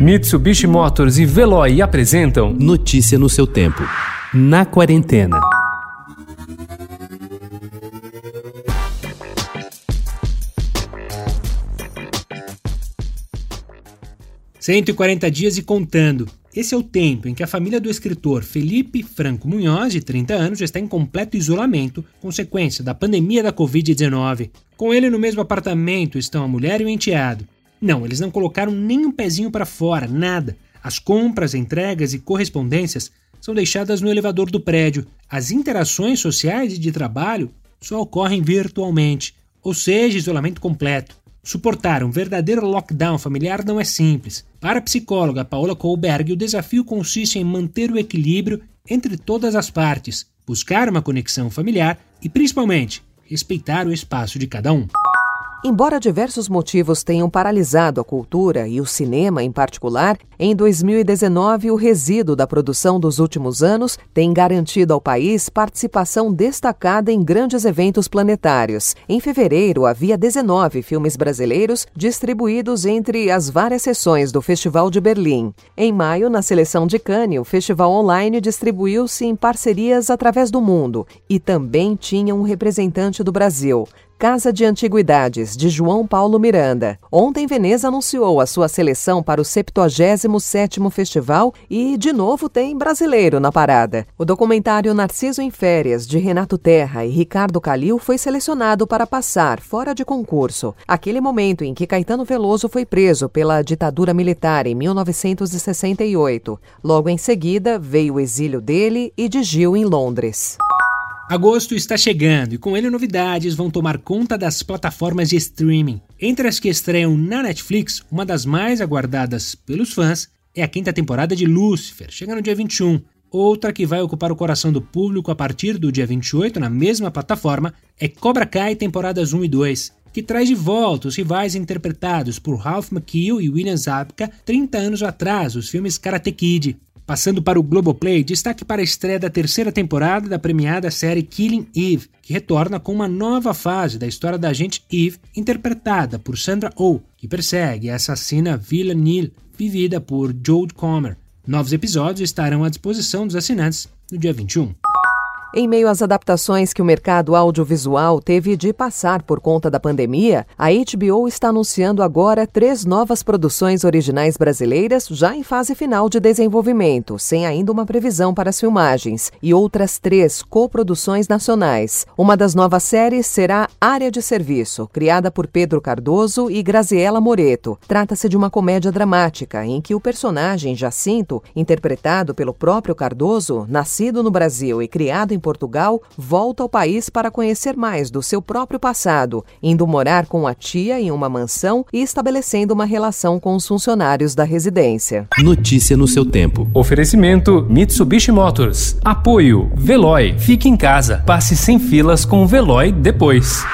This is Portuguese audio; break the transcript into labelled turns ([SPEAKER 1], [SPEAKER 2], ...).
[SPEAKER 1] Mitsubishi Motors e Veloy apresentam
[SPEAKER 2] Notícia no seu tempo. Na quarentena.
[SPEAKER 3] Cento e quarenta dias e contando. Esse é o tempo em que a família do escritor Felipe Franco Munhoz, de 30 anos, já está em completo isolamento, consequência da pandemia da Covid-19. Com ele no mesmo apartamento estão a mulher e o enteado. Não, eles não colocaram nem um pezinho para fora, nada. As compras, entregas e correspondências são deixadas no elevador do prédio. As interações sociais e de trabalho só ocorrem virtualmente, ou seja, isolamento completo. Suportar um verdadeiro lockdown familiar não é simples. Para a psicóloga Paola Kohlberg, o desafio consiste em manter o equilíbrio entre todas as partes, buscar uma conexão familiar e, principalmente, respeitar o espaço de cada um.
[SPEAKER 4] Embora diversos motivos tenham paralisado a cultura e o cinema em particular, em 2019 o resíduo da produção dos últimos anos tem garantido ao país participação destacada em grandes eventos planetários. Em fevereiro havia 19 filmes brasileiros distribuídos entre as várias sessões do Festival de Berlim. Em maio, na seleção de Cannes, o festival online distribuiu-se em parcerias através do mundo e também tinha um representante do Brasil. Casa de Antiguidades, de João Paulo Miranda. Ontem, Veneza anunciou a sua seleção para o 77º Festival e, de novo, tem brasileiro na parada. O documentário Narciso em Férias, de Renato Terra e Ricardo Calil, foi selecionado para passar fora de concurso. Aquele momento em que Caetano Veloso foi preso pela ditadura militar em 1968. Logo em seguida, veio o exílio dele e de Gil em Londres.
[SPEAKER 3] Agosto está chegando e com ele novidades vão tomar conta das plataformas de streaming. Entre as que estreiam na Netflix, uma das mais aguardadas pelos fãs é a quinta temporada de Lucifer, chega no dia 21. Outra que vai ocupar o coração do público a partir do dia 28 na mesma plataforma é Cobra Kai temporadas 1 e 2, que traz de volta os rivais interpretados por Ralph Macchio e William Zabka 30 anos atrás, os filmes Karate Kid. Passando para o Globoplay, destaque para a estreia da terceira temporada da premiada série Killing Eve, que retorna com uma nova fase da história da agente Eve, interpretada por Sandra Oh, que persegue a assassina Villa Neal, vivida por Jodie Comer. Novos episódios estarão à disposição dos assinantes no dia 21.
[SPEAKER 4] Em meio às adaptações que o mercado audiovisual teve de passar por conta da pandemia, a HBO está anunciando agora três novas produções originais brasileiras já em fase final de desenvolvimento, sem ainda uma previsão para as filmagens, e outras três coproduções nacionais. Uma das novas séries será Área de Serviço, criada por Pedro Cardoso e Graziela Moreto. Trata-se de uma comédia dramática em que o personagem Jacinto, interpretado pelo próprio Cardoso, nascido no Brasil e criado em Portugal, volta ao país para conhecer mais do seu próprio passado, indo morar com a tia em uma mansão e estabelecendo uma relação com os funcionários da residência.
[SPEAKER 2] Notícia no seu tempo.
[SPEAKER 1] Oferecimento Mitsubishi Motors. Apoio Veloy. Fique em casa. Passe sem filas com o Veloy depois.